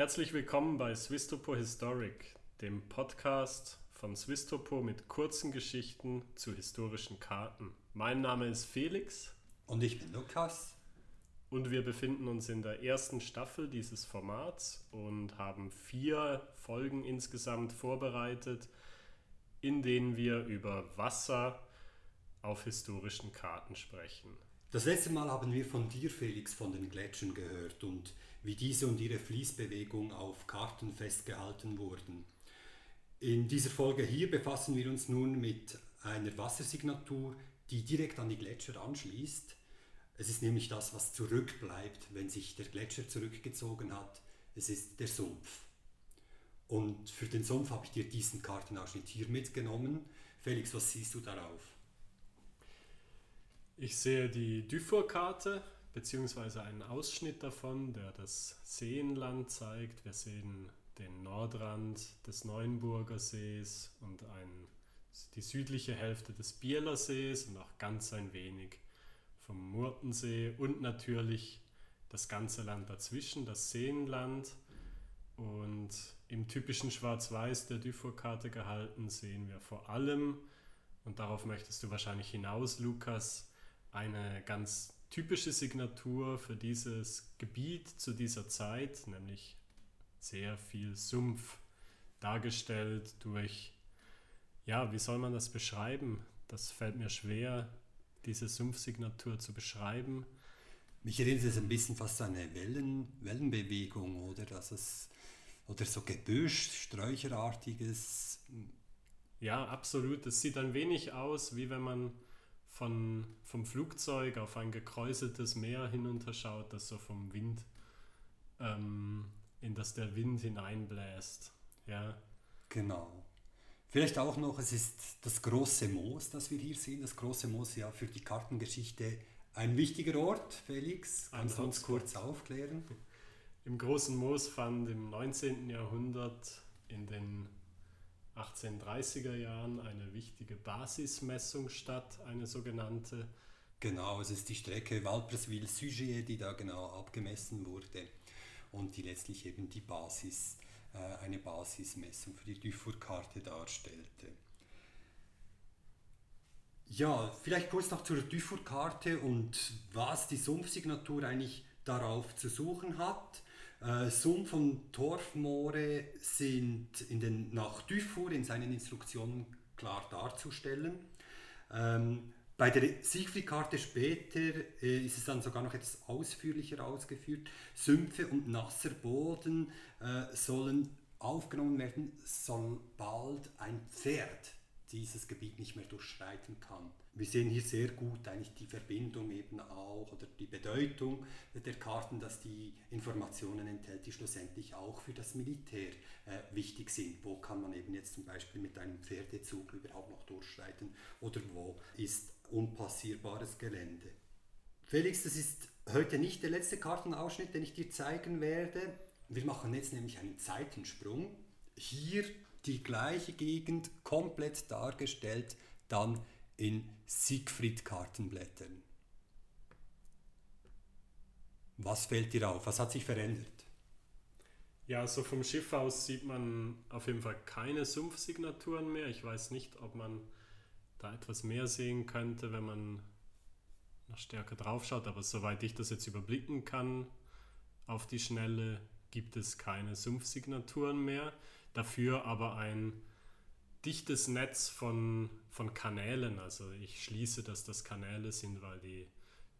Herzlich willkommen bei Swistopo Historic, dem Podcast von Swistopo mit kurzen Geschichten zu historischen Karten. Mein Name ist Felix. Und ich bin Lukas. Und wir befinden uns in der ersten Staffel dieses Formats und haben vier Folgen insgesamt vorbereitet, in denen wir über Wasser auf historischen Karten sprechen. Das letzte Mal haben wir von dir, Felix, von den Gletschern gehört und wie diese und ihre Fließbewegung auf Karten festgehalten wurden. In dieser Folge hier befassen wir uns nun mit einer Wassersignatur, die direkt an die Gletscher anschließt. Es ist nämlich das, was zurückbleibt, wenn sich der Gletscher zurückgezogen hat. Es ist der Sumpf. Und für den Sumpf habe ich dir diesen Kartenausschnitt hier mitgenommen. Felix, was siehst du darauf? Ich sehe die Dufour-Karte, beziehungsweise einen Ausschnitt davon, der das Seenland zeigt. Wir sehen den Nordrand des Neuenburger Sees und ein, die südliche Hälfte des Bieler Sees und auch ganz ein wenig vom Murtensee und natürlich das ganze Land dazwischen, das Seenland. Und im typischen Schwarz-Weiß der Dufour-Karte gehalten sehen wir vor allem, und darauf möchtest du wahrscheinlich hinaus, Lukas, eine ganz typische Signatur für dieses Gebiet zu dieser Zeit, nämlich sehr viel Sumpf dargestellt durch, ja, wie soll man das beschreiben? Das fällt mir schwer, diese Sumpfsignatur zu beschreiben. Mich erinnert es ein bisschen fast an eine Wellen, Wellenbewegung oder dass es oder so Gebüsch, Sträucherartiges. Ja, absolut. Es sieht ein wenig aus, wie wenn man von, vom Flugzeug auf ein gekräuseltes Meer hinunterschaut, das so vom Wind, ähm, in das der Wind hineinbläst. Ja. Genau. Vielleicht auch noch, es ist das große Moos, das wir hier sehen. Das große Moos ja für die Kartengeschichte ein wichtiger Ort. Felix, kannst du uns kurz aufklären? Im großen Moos fand im 19. Jahrhundert in den 1830er Jahren eine wichtige Basismessung statt, eine sogenannte. Genau, es ist die Strecke Valpresville-Sugier, die da genau abgemessen wurde und die letztlich eben die Basis, äh, eine Basismessung für die Dufour-Karte darstellte. Ja, vielleicht kurz noch zur Dufour-Karte und was die Sumpfsignatur eigentlich darauf zu suchen hat. Äh, Sumpf und Torfmoore sind in den, nach Dufour in seinen Instruktionen klar darzustellen. Ähm, bei der Siegfried-Karte später äh, ist es dann sogar noch etwas ausführlicher ausgeführt. Sümpfe und nasser Boden äh, sollen aufgenommen werden, sobald ein Pferd dieses Gebiet nicht mehr durchschreiten kann. Wir sehen hier sehr gut eigentlich die Verbindung eben auch oder die Bedeutung der Karten, dass die Informationen enthält, die schlussendlich auch für das Militär äh, wichtig sind. Wo kann man eben jetzt zum Beispiel mit einem Pferdezug überhaupt noch durchschreiten oder wo ist unpassierbares Gelände. Felix, das ist heute nicht der letzte Kartenausschnitt, den ich dir zeigen werde. Wir machen jetzt nämlich einen Zeitensprung. Hier die gleiche Gegend komplett dargestellt, dann in Siegfried-Kartenblättern. Was fällt dir auf? Was hat sich verändert? Ja, so vom Schiff aus sieht man auf jeden Fall keine Sumpfsignaturen mehr. Ich weiß nicht, ob man da etwas mehr sehen könnte, wenn man noch stärker drauf schaut, aber soweit ich das jetzt überblicken kann, auf die Schnelle gibt es keine Sumpfsignaturen mehr. Dafür aber ein dichtes Netz von, von Kanälen. Also ich schließe, dass das Kanäle sind, weil die,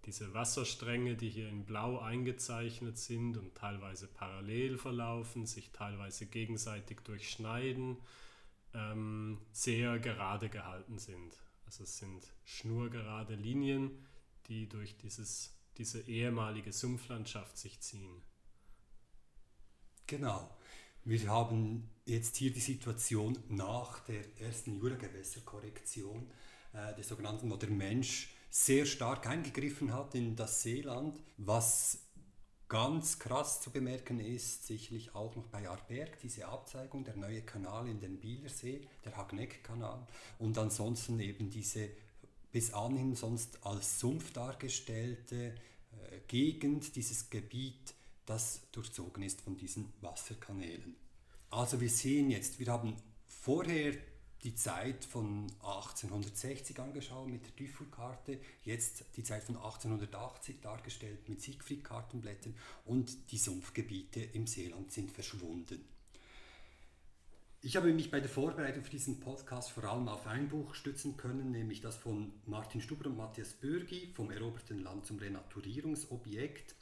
diese Wasserstränge, die hier in Blau eingezeichnet sind und teilweise parallel verlaufen, sich teilweise gegenseitig durchschneiden, ähm, sehr gerade gehalten sind. Also es sind schnurgerade Linien, die durch dieses, diese ehemalige Sumpflandschaft sich ziehen. Genau. Wir haben jetzt hier die Situation nach der ersten Juragewässerkorrektion, äh, der sogenannten, wo der Mensch sehr stark eingegriffen hat in das Seeland, was ganz krass zu bemerken ist, sicherlich auch noch bei Arberg, diese Abzeigung, der neue Kanal in den Bielersee, der Hagneck-Kanal und ansonsten eben diese bis anhin sonst als Sumpf dargestellte äh, Gegend, dieses Gebiet das durchzogen ist von diesen Wasserkanälen. Also wir sehen jetzt, wir haben vorher die Zeit von 1860 angeschaut mit der Dufour-Karte, jetzt die Zeit von 1880 dargestellt mit Siegfried-Kartenblättern und die Sumpfgebiete im Seeland sind verschwunden. Ich habe mich bei der Vorbereitung für diesen Podcast vor allem auf ein Buch stützen können, nämlich das von Martin Stuber und Matthias Bürgi vom eroberten Land zum Renaturierungsobjekt.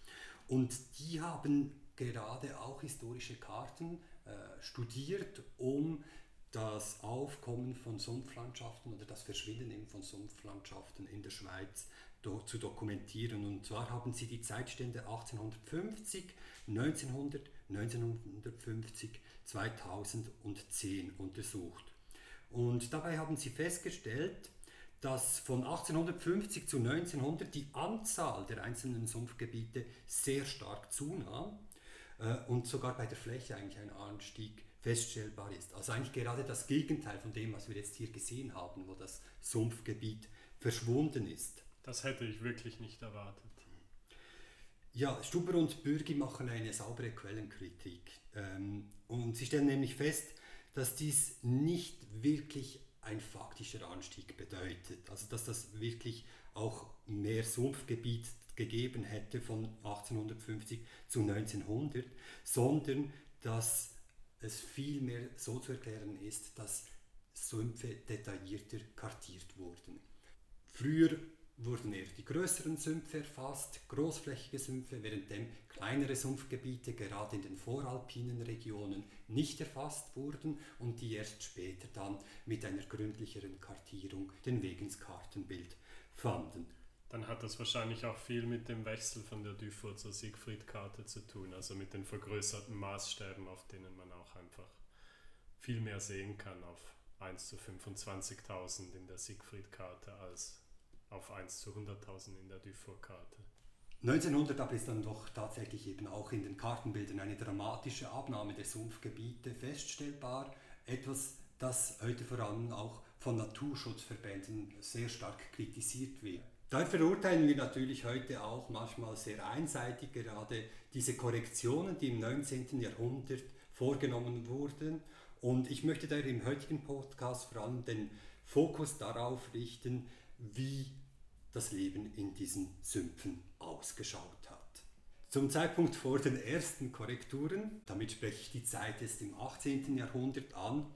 Und die haben gerade auch historische Karten äh, studiert, um das Aufkommen von Sumpflandschaften oder das Verschwinden von Sumpflandschaften in der Schweiz zu dokumentieren. Und zwar haben sie die Zeitstände 1850, 1900, 1950, 2010 untersucht. Und dabei haben sie festgestellt, dass von 1850 zu 1900 die Anzahl der einzelnen Sumpfgebiete sehr stark zunahm äh, und sogar bei der Fläche eigentlich ein Anstieg feststellbar ist. Also eigentlich gerade das Gegenteil von dem, was wir jetzt hier gesehen haben, wo das Sumpfgebiet verschwunden ist. Das hätte ich wirklich nicht erwartet. Ja, Stuber und Bürgi machen eine saubere Quellenkritik. Ähm, und sie stellen nämlich fest, dass dies nicht wirklich ein faktischer Anstieg bedeutet. Also dass das wirklich auch mehr Sumpfgebiet gegeben hätte von 1850 zu 1900, sondern dass es vielmehr so zu erklären ist, dass Sümpfe detaillierter kartiert wurden. Früher wurden eher die größeren Sümpfe erfasst, großflächige Sümpfe, währenddem kleinere Sumpfgebiete gerade in den voralpinen Regionen nicht erfasst wurden und die erst später dann mit einer gründlicheren Kartierung den Weg ins Kartenbild fanden. Dann hat das wahrscheinlich auch viel mit dem Wechsel von der Dufour zur Siegfried-Karte zu tun, also mit den vergrößerten Maßstäben, auf denen man auch einfach viel mehr sehen kann auf 1 zu 25.000 in der Siegfried-Karte als auf 1 zu 100.000 in der Dufour-Karte. 1900 aber ist dann doch tatsächlich eben auch in den Kartenbildern eine dramatische Abnahme der Sumpfgebiete feststellbar. Etwas, das heute vor allem auch von Naturschutzverbänden sehr stark kritisiert wird. Da verurteilen wir natürlich heute auch manchmal sehr einseitig gerade diese Korrektionen, die im 19. Jahrhundert vorgenommen wurden. Und ich möchte daher im heutigen Podcast vor allem den Fokus darauf richten, wie das Leben in diesen Sümpfen ausgeschaut hat. Zum Zeitpunkt vor den ersten Korrekturen, damit spreche ich die Zeit erst im 18. Jahrhundert an,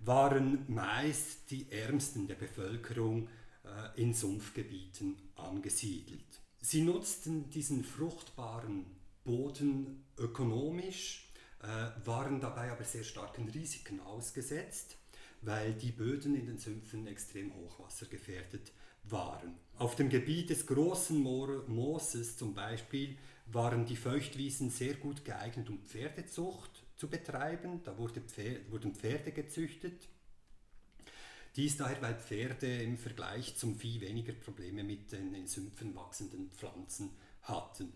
waren meist die Ärmsten der Bevölkerung äh, in Sumpfgebieten angesiedelt. Sie nutzten diesen fruchtbaren Boden ökonomisch, äh, waren dabei aber sehr starken Risiken ausgesetzt, weil die Böden in den Sümpfen extrem hochwassergefährdet waren. Auf dem Gebiet des großen Mooses zum Beispiel waren die Feuchtwiesen sehr gut geeignet, um Pferdezucht zu betreiben. Da wurde Pferd, wurden Pferde gezüchtet. Dies daher, weil Pferde im Vergleich zum Vieh weniger Probleme mit den in Sümpfen wachsenden Pflanzen hatten.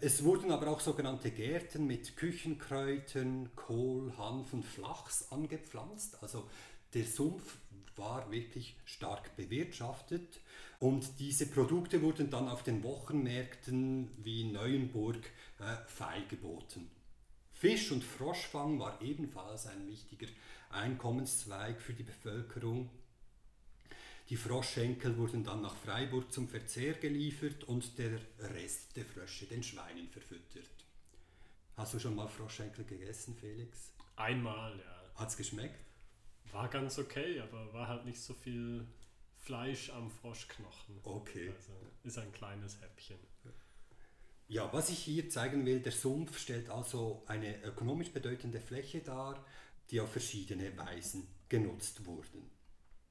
Es wurden aber auch sogenannte Gärten mit Küchenkräutern, Kohl, Hanf und Flachs angepflanzt. Also der Sumpf war wirklich stark bewirtschaftet und diese Produkte wurden dann auf den Wochenmärkten wie Neuenburg äh, feilgeboten. Fisch- und Froschfang war ebenfalls ein wichtiger Einkommenszweig für die Bevölkerung. Die Froschschenkel wurden dann nach Freiburg zum Verzehr geliefert und der Rest der Frösche den Schweinen verfüttert. Hast du schon mal Froschschenkel gegessen, Felix? Einmal, ja. Hat es geschmeckt? War ganz okay, aber war halt nicht so viel Fleisch am Froschknochen. Okay. Also ist ein kleines Häppchen. Ja, was ich hier zeigen will, der Sumpf stellt also eine ökonomisch bedeutende Fläche dar, die auf verschiedene Weisen genutzt wurden.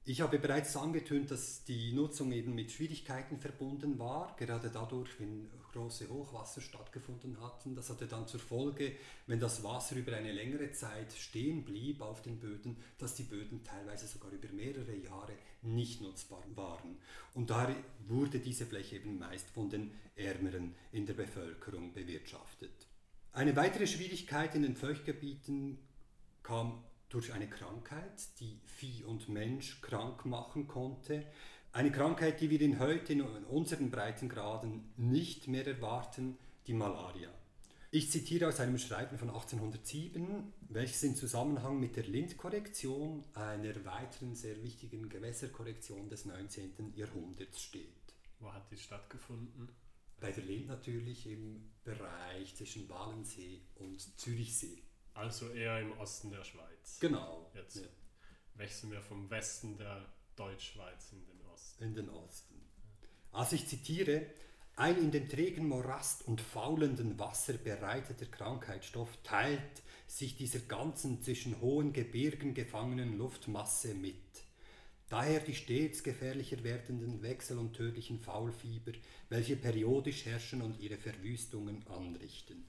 Ich habe bereits angetönt, dass die Nutzung eben mit Schwierigkeiten verbunden war, gerade dadurch, wenn große Hochwasser stattgefunden hatten. Das hatte dann zur Folge, wenn das Wasser über eine längere Zeit stehen blieb auf den Böden, dass die Böden teilweise sogar über mehrere Jahre nicht nutzbar waren. Und daher wurde diese Fläche eben meist von den Ärmeren in der Bevölkerung bewirtschaftet. Eine weitere Schwierigkeit in den Feuchtgebieten kam durch eine Krankheit, die Vieh und Mensch krank machen konnte. Eine Krankheit, die wir in heute in unseren Breitengraden nicht mehr erwarten, die Malaria. Ich zitiere aus einem Schreiben von 1807, welches in Zusammenhang mit der Lindkorrektion, einer weiteren sehr wichtigen Gewässerkorrektion des 19. Jahrhunderts steht. Wo hat die stattgefunden? Bei der Lind natürlich im Bereich zwischen Walensee und Zürichsee. Also eher im Osten der Schweiz. Genau. Jetzt ja. wechseln wir vom Westen der Deutschschweiz in den Osten. In den Osten. Also ich zitiere, ein in dem trägen Morast und faulenden Wasser bereiteter Krankheitsstoff teilt sich dieser ganzen zwischen hohen Gebirgen gefangenen Luftmasse mit. Daher die stets gefährlicher werdenden Wechsel- und tödlichen Faulfieber, welche periodisch herrschen und ihre Verwüstungen anrichten.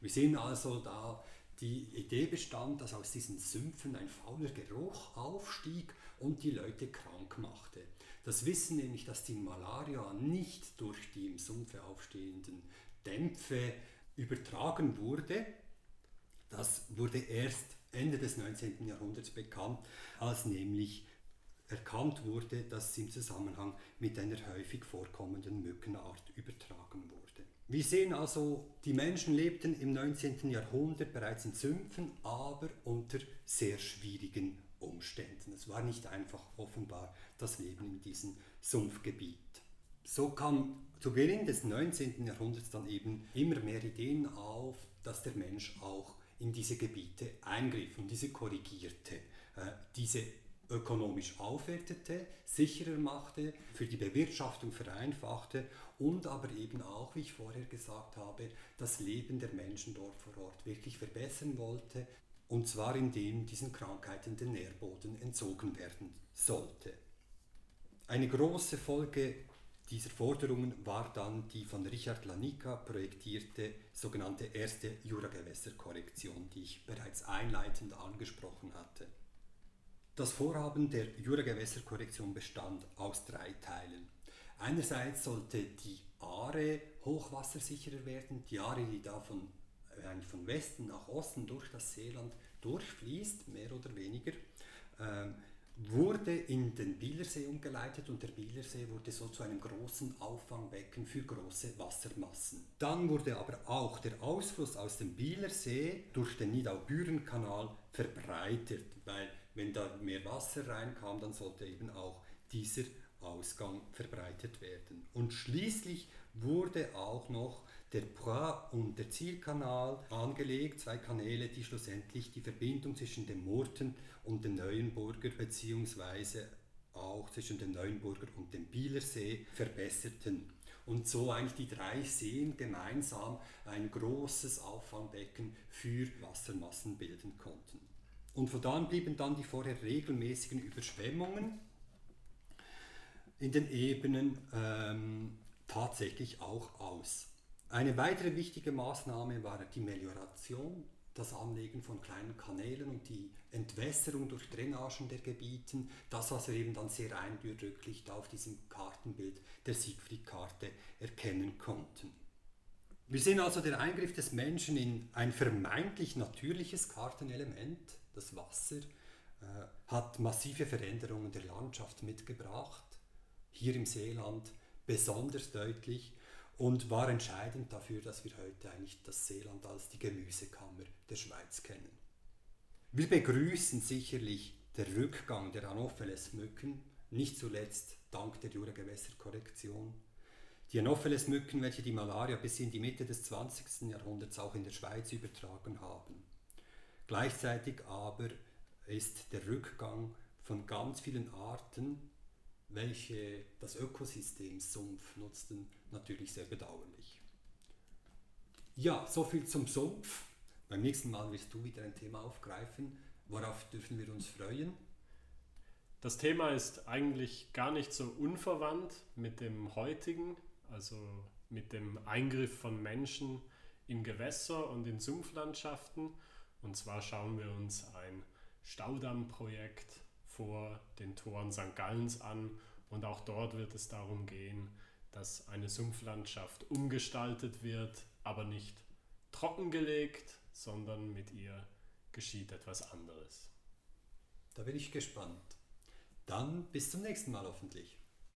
Wir sehen also da, die Idee bestand, dass aus diesen Sümpfen ein fauler Geruch aufstieg und die Leute krank machte. Das Wissen nämlich, dass die Malaria nicht durch die im Sumpfe aufstehenden Dämpfe übertragen wurde, das wurde erst Ende des 19. Jahrhunderts bekannt, als nämlich erkannt wurde, dass sie im Zusammenhang mit einer häufig vorkommenden Mückenart. Wir sehen also, die Menschen lebten im 19. Jahrhundert bereits in Sümpfen, aber unter sehr schwierigen Umständen. Es war nicht einfach offenbar das Leben in diesem Sumpfgebiet. So kam zu Beginn des 19. Jahrhunderts dann eben immer mehr Ideen auf, dass der Mensch auch in diese Gebiete eingriff und diese korrigierte, äh, diese ökonomisch aufwertete, sicherer machte, für die Bewirtschaftung vereinfachte und aber eben auch, wie ich vorher gesagt habe, das Leben der Menschen dort vor Ort wirklich verbessern wollte, und zwar indem diesen Krankheiten der Nährboden entzogen werden sollte. Eine große Folge dieser Forderungen war dann die von Richard Lanica projektierte sogenannte erste Juragewässerkorrektion, die ich bereits einleitend angesprochen hatte. Das Vorhaben der Juragewässerkorrektion bestand aus drei Teilen. Einerseits sollte die Aare hochwassersicherer werden, die Aare, die da von, äh, von Westen nach Osten durch das Seeland durchfließt, mehr oder weniger. Ähm, wurde in den Bielersee umgeleitet und der Bielersee wurde so zu einem großen Auffangbecken für große Wassermassen. Dann wurde aber auch der Ausfluss aus dem Bielersee durch den Nidau-Büren-Kanal verbreitert, weil wenn da mehr Wasser reinkam, dann sollte eben auch dieser Ausgang verbreitet werden. Und schließlich wurde auch noch der Poix und der Zielkanal angelegt, zwei Kanäle, die schlussendlich die Verbindung zwischen dem Murten und dem Neuenburger beziehungsweise auch zwischen dem Neuenburger und dem Bielersee verbesserten und so eigentlich die drei Seen gemeinsam ein großes Auffangbecken für Wassermassen bilden konnten. Und von da an blieben dann die vorher regelmäßigen Überschwemmungen in den Ebenen ähm, tatsächlich auch aus. Eine weitere wichtige Maßnahme war die Melioration, das Anlegen von kleinen Kanälen und die Entwässerung durch Drainagen der Gebieten, das was wir eben dann sehr eindrücklich da auf diesem Kartenbild der Siegfried-Karte erkennen konnten. Wir sehen also den Eingriff des Menschen in ein vermeintlich natürliches Kartenelement, das Wasser, äh, hat massive Veränderungen der Landschaft mitgebracht, hier im Seeland besonders deutlich und war entscheidend dafür, dass wir heute eigentlich das Seeland als die Gemüsekammer der Schweiz kennen. Wir begrüßen sicherlich den Rückgang der Anopheles-Mücken, nicht zuletzt dank der Juragewässerkorrektion. Die Anopheles-Mücken, welche die Malaria bis in die Mitte des 20. Jahrhunderts auch in der Schweiz übertragen haben. Gleichzeitig aber ist der Rückgang von ganz vielen Arten welche das Ökosystem Sumpf nutzten, natürlich sehr bedauerlich. Ja, soviel zum Sumpf. Beim nächsten Mal wirst du wieder ein Thema aufgreifen. Worauf dürfen wir uns freuen? Das Thema ist eigentlich gar nicht so unverwandt mit dem heutigen, also mit dem Eingriff von Menschen in Gewässer und in Sumpflandschaften. Und zwar schauen wir uns ein Staudammprojekt vor den Toren St. Gallens an und auch dort wird es darum gehen, dass eine Sumpflandschaft umgestaltet wird, aber nicht trockengelegt, sondern mit ihr geschieht etwas anderes. Da bin ich gespannt. Dann bis zum nächsten Mal hoffentlich.